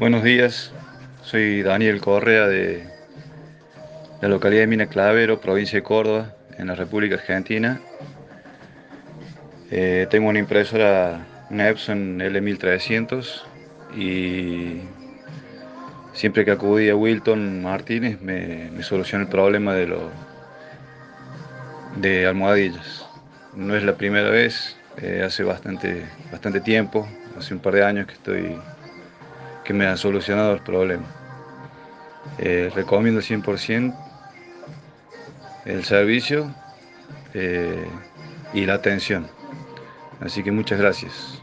Buenos días, soy Daniel Correa de la localidad de Mina Clavero, provincia de Córdoba, en la República Argentina. Eh, tengo una impresora, una Epson L1300 y siempre que acudí a Wilton Martínez me, me soluciona el problema de, lo, de almohadillas. No es la primera vez, eh, hace bastante, bastante tiempo, hace un par de años que estoy que me ha solucionado el problema. Eh, recomiendo 100% el servicio eh, y la atención. Así que muchas gracias.